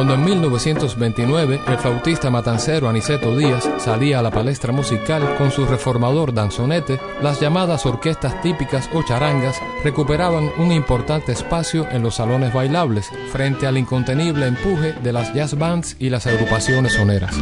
Cuando en 1929 el flautista matancero Aniceto Díaz salía a la palestra musical con su reformador danzonete, las llamadas orquestas típicas o charangas recuperaban un importante espacio en los salones bailables frente al incontenible empuje de las jazz bands y las agrupaciones soneras.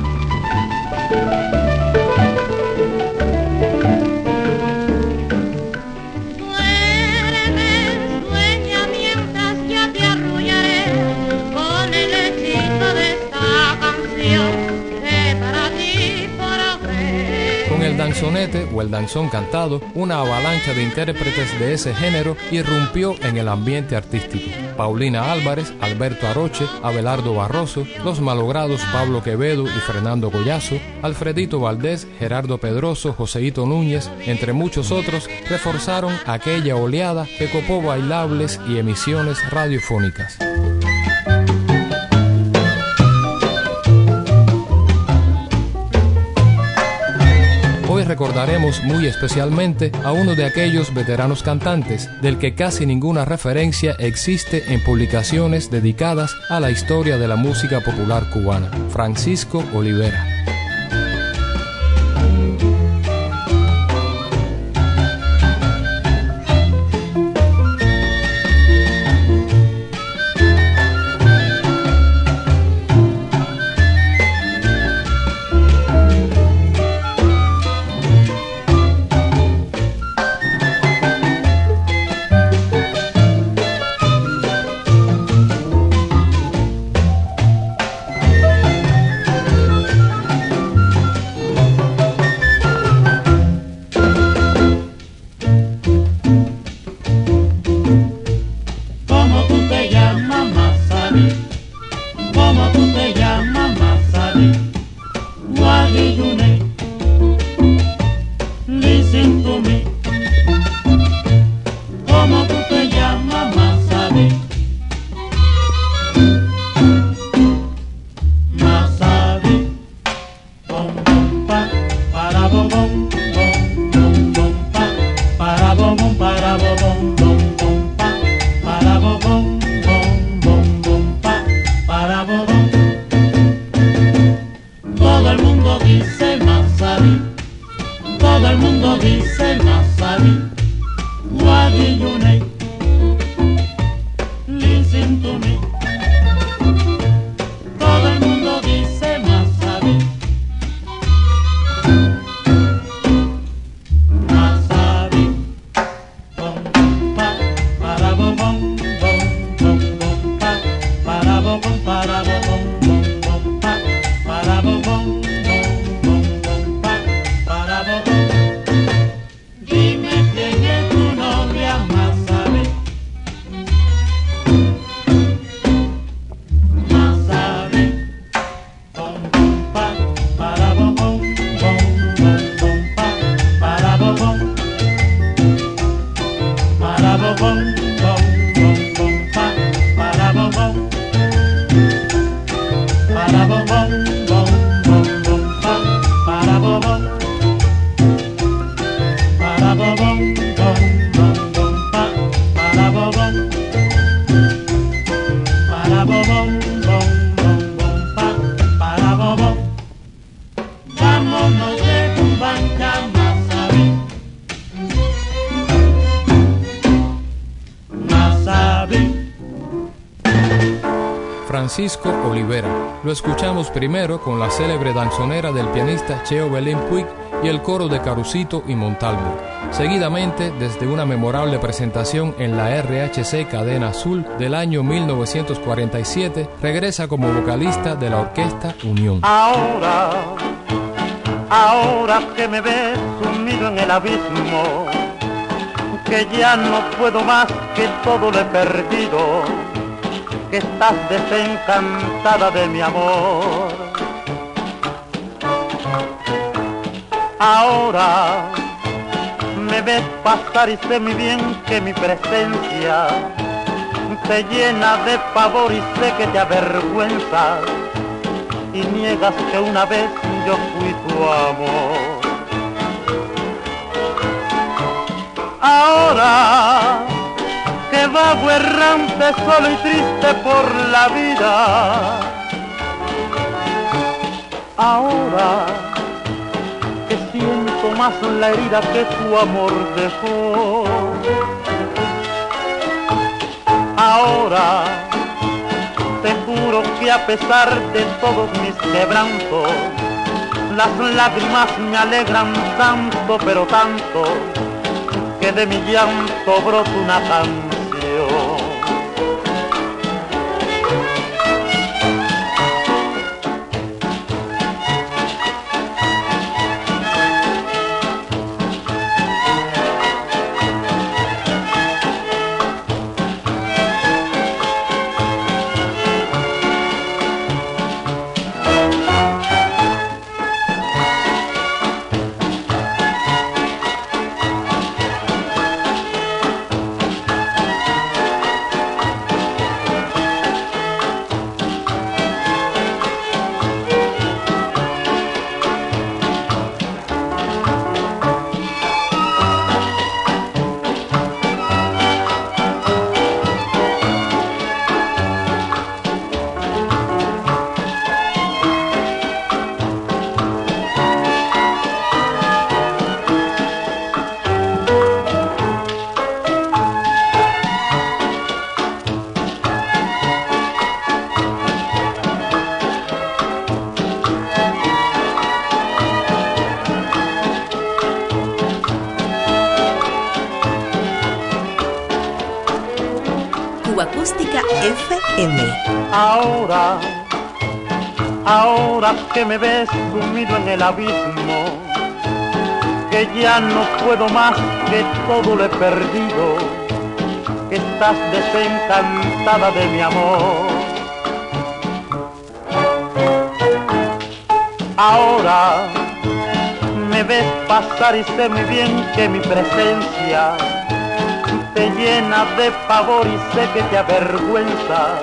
El danzón cantado, una avalancha de intérpretes de ese género irrumpió en el ambiente artístico. Paulina Álvarez, Alberto Aroche, Abelardo Barroso, los malogrados Pablo Quevedo y Fernando Goyazo, Alfredito Valdés, Gerardo Pedroso, Joseito Núñez, entre muchos otros, reforzaron aquella oleada que copó bailables y emisiones radiofónicas. Recordaremos muy especialmente a uno de aquellos veteranos cantantes, del que casi ninguna referencia existe en publicaciones dedicadas a la historia de la música popular cubana, Francisco Olivera. Lo escuchamos primero con la célebre danzonera del pianista Cheo Belén Puig y el coro de Carucito y Montalvo. Seguidamente, desde una memorable presentación en la RHC Cadena Azul del año 1947, regresa como vocalista de la orquesta Unión. Ahora, ahora que me ves sumido en el abismo, que ya no puedo más, que todo lo he perdido que estás desencantada de mi amor. Ahora me ves pasar y sé muy bien que mi presencia te llena de pavor y sé que te avergüenza y niegas que una vez yo fui tu amor. Ahora vago errante solo y triste por la vida. Ahora que siento más la herida que tu amor dejó. Ahora te juro que a pesar de todos mis quebrantos, las lágrimas me alegran tanto, pero tanto, que de mi llanto brota una canción. FM. Ahora, ahora que me ves sumido en el abismo, que ya no puedo más, que todo lo he perdido, que estás desencantada de mi amor. Ahora me ves pasar y sé muy bien que mi presencia te llena de pavor y sé que te avergüenza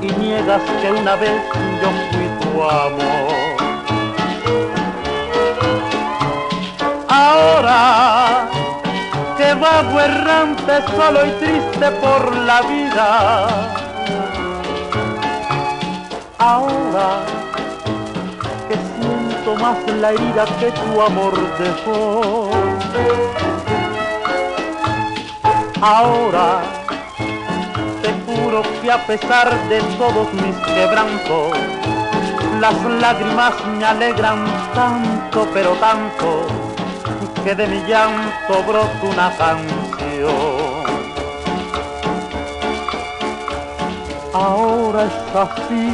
y niegas que una vez yo fui tu amor. Ahora que vago errante solo y triste por la vida. Ahora que siento más la herida que tu amor dejó Ahora te juro que a pesar de todos mis quebrantos, las lágrimas me alegran tanto, pero tanto, que de mi llanto brota una canción. Ahora es así,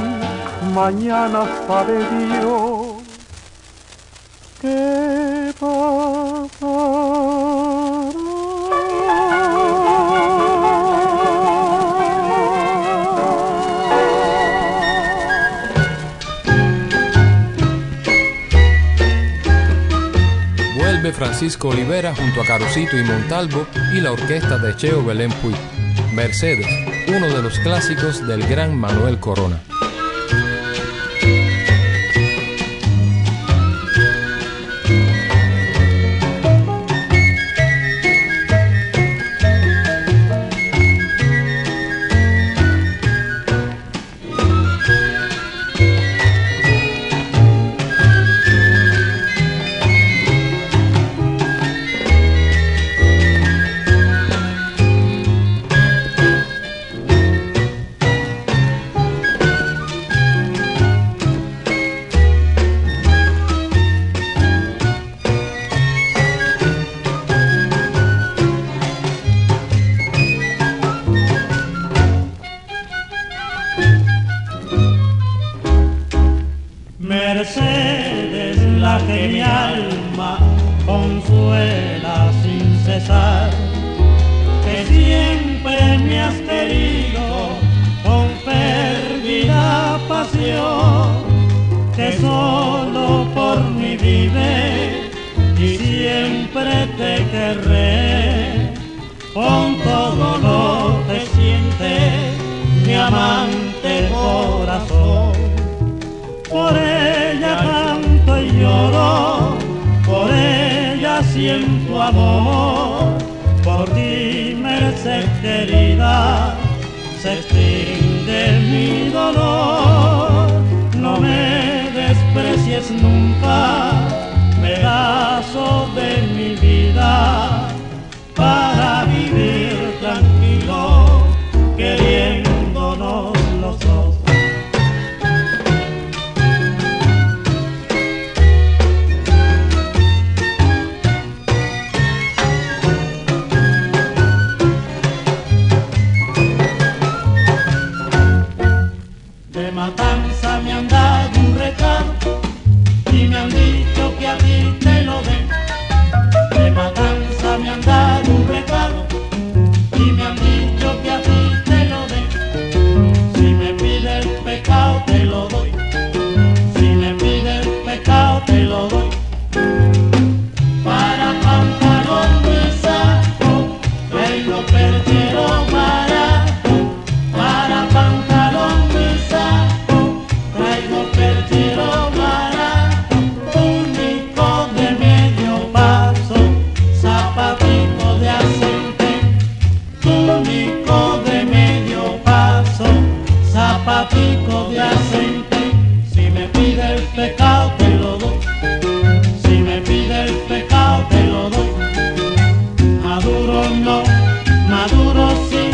mañana sabe Dios Francisco Olivera junto a Carucito y Montalvo y la orquesta de Cheo Belén Puig. Mercedes, uno de los clásicos del gran Manuel Corona. Único de medio paso, zapatico de aceite. Si me pide el pecado te lo doy. Si me pide el pecado te lo doy. Maduro no, maduro sí.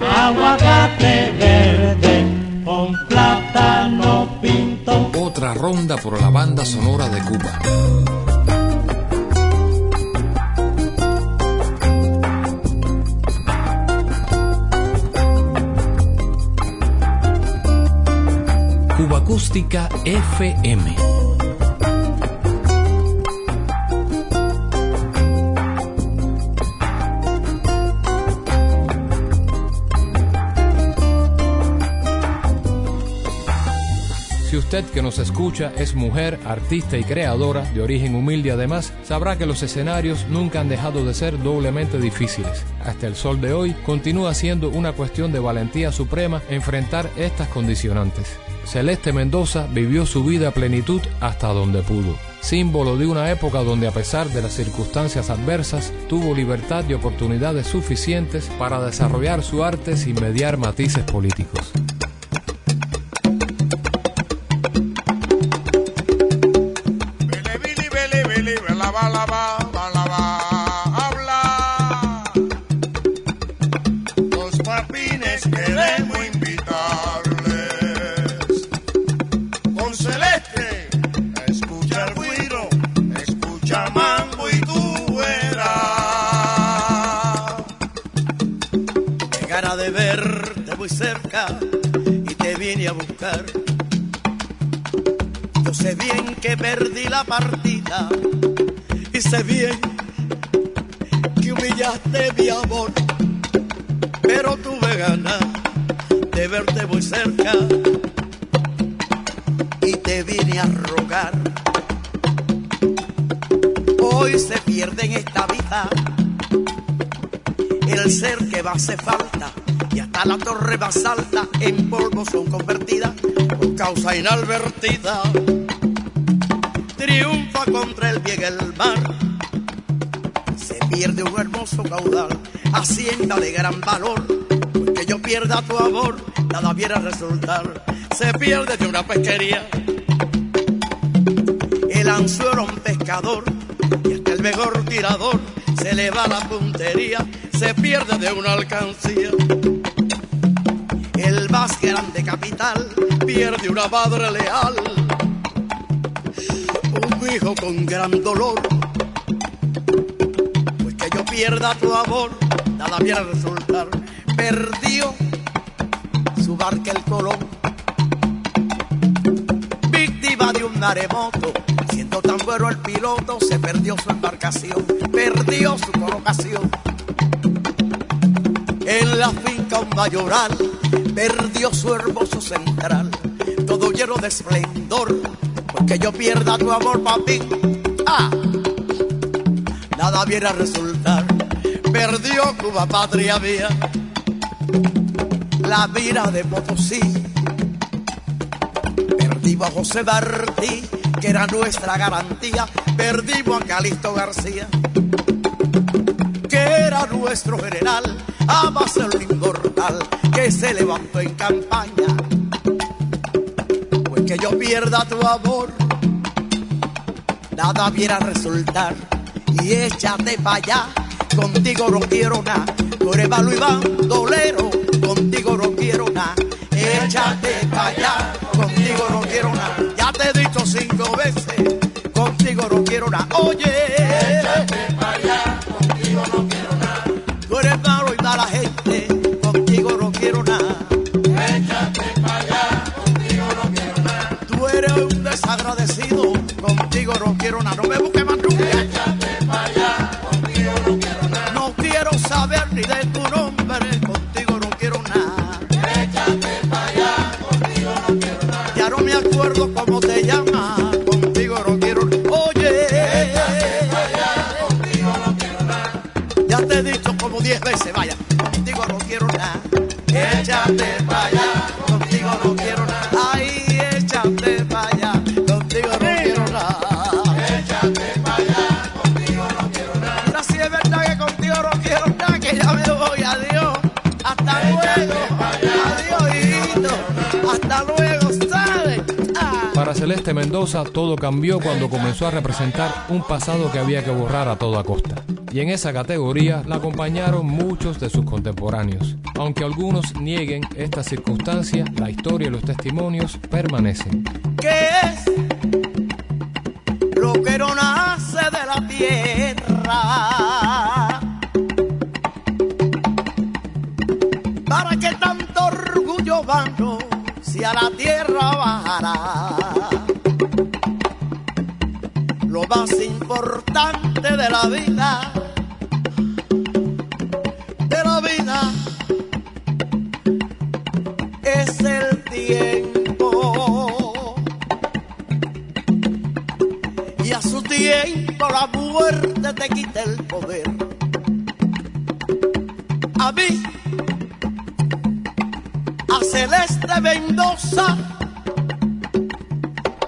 Aguacate verde con plátano pinto. Otra ronda por la banda sonora de Cuba. FM. Si usted que nos escucha es mujer, artista y creadora, de origen humilde además, sabrá que los escenarios nunca han dejado de ser doblemente difíciles. Hasta el sol de hoy continúa siendo una cuestión de valentía suprema enfrentar estas condicionantes. Celeste Mendoza vivió su vida a plenitud hasta donde pudo, símbolo de una época donde a pesar de las circunstancias adversas tuvo libertad y oportunidades suficientes para desarrollar su arte sin mediar matices políticos. Partida y sé bien que humillaste mi amor, pero tuve ganas de verte muy cerca y te vine a rogar. Hoy se pierde en esta vida el ser que va hace falta y hasta la torre más alta en polvo son convertidas por causa inadvertida. Triunfa contra el bien el mar, se pierde un hermoso caudal, hacienda de gran valor, porque yo pierda tu amor, nada viene a resultar, se pierde de una pesquería. El anzuelo un pescador y hasta el mejor tirador. Se le va la puntería, se pierde de una alcancía. El más grande capital pierde una madre leal, un hijo con gran dolor. Pues que yo pierda tu amor, nada viene a resultar. Perdió su barca el colón, víctima de un maremoto. Siendo tan bueno el piloto, se perdió su embarcación, perdió su colocación. En la finca un mayoral, perdió su hermoso central, todo lleno de esplendor, porque yo pierda tu amor, papi. Ah, nada viene a resultar. Perdió Cuba, patria mía, la vida de Potosí. Perdimos a José Martí, que era nuestra garantía. Perdimos a Calixto García, que era nuestro general. Amas el inmortal que se levantó en campaña. Que yo pierda tu amor, nada viene a resultar. Y échate para allá, contigo no quiero nada. Eres malo y bandolero, contigo no quiero nada. Échate para allá, contigo no quiero nada. Ya te he dicho cinco veces, contigo no quiero nada. Oye, échate desagradecido, contigo no quiero nada. No me busques más nunca. Échate para allá, contigo no quiero nada. No quiero saber ni de tu nombre, contigo no quiero nada. Échate para allá, contigo no quiero nada. Ya no me acuerdo cómo te llamas, contigo no quiero nada. Oye, para allá, contigo no quiero nada. Ya te he dicho como diez veces, vaya, contigo no quiero nada. Échate para Mendoza todo cambió cuando comenzó a representar un pasado que había que borrar a toda costa. Y en esa categoría la acompañaron muchos de sus contemporáneos. Aunque algunos nieguen esta circunstancia, la historia y los testimonios permanecen.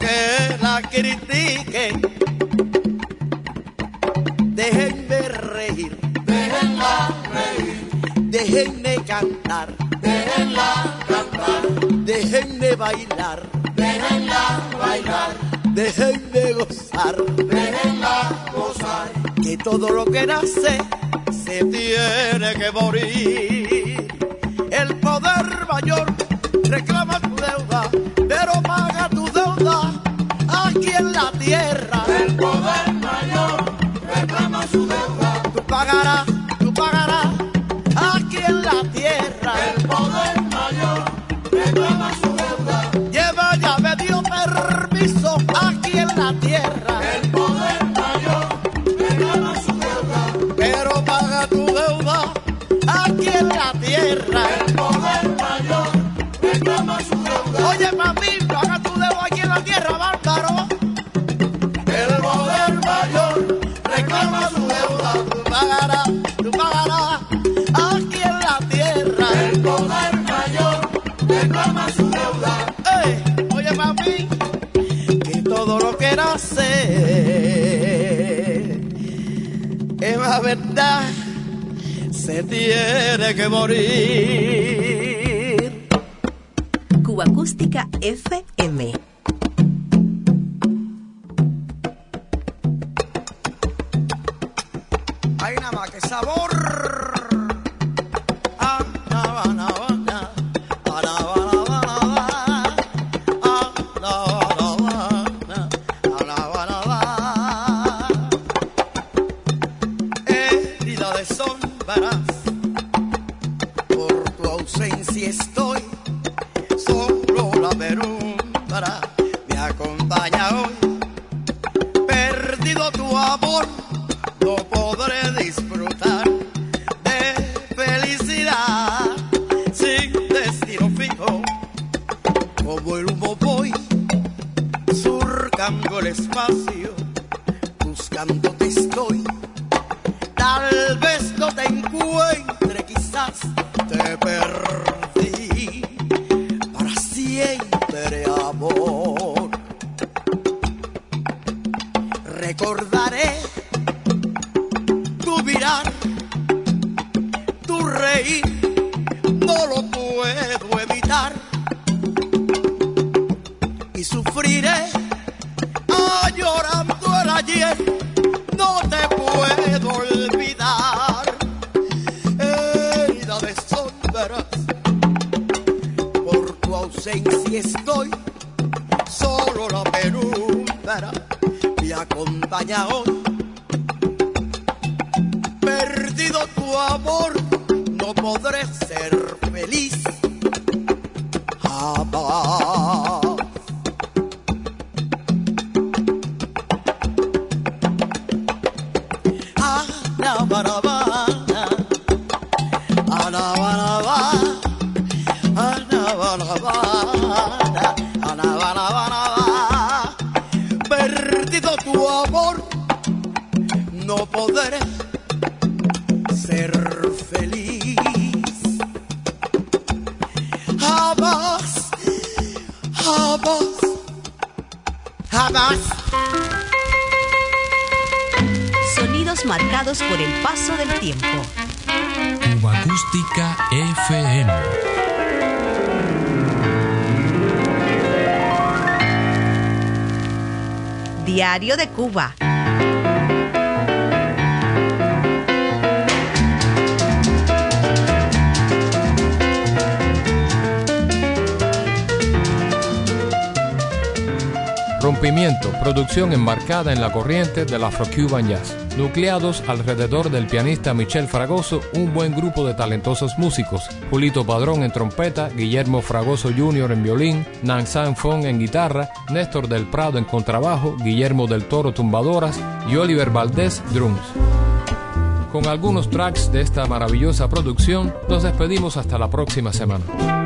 Que la critiquen. Déjenme reír, déjenla reír, déjenme cantar, déjenla cantar, déjenme bailar, déjenla bailar, déjenme gozar, déjenla gozar, que todo lo que nace Se tiene que morir. Cuba Acústica FM. Tu amor, no podré disfrutar de felicidad sin destino fijo. Como el humo voy surcando el espacio, buscándote bye. Diario de Cuba. Rompimiento, producción enmarcada en la corriente del Afro-Cuban Jazz. Nucleados alrededor del pianista Michel Fragoso, un buen grupo de talentosos músicos. Julito Padrón en trompeta, Guillermo Fragoso Jr. en violín, Nansan Fong en guitarra, Néstor del Prado en contrabajo, Guillermo del Toro tumbadoras y Oliver Valdés drums. Con algunos tracks de esta maravillosa producción, nos despedimos hasta la próxima semana.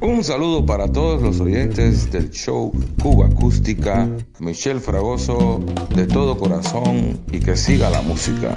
Un saludo para todos los oyentes del show Cuba Acústica, Michelle Fragoso, de todo corazón y que siga la música.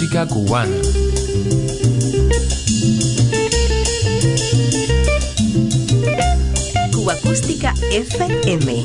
Música cubana. Cuba Acústica FM.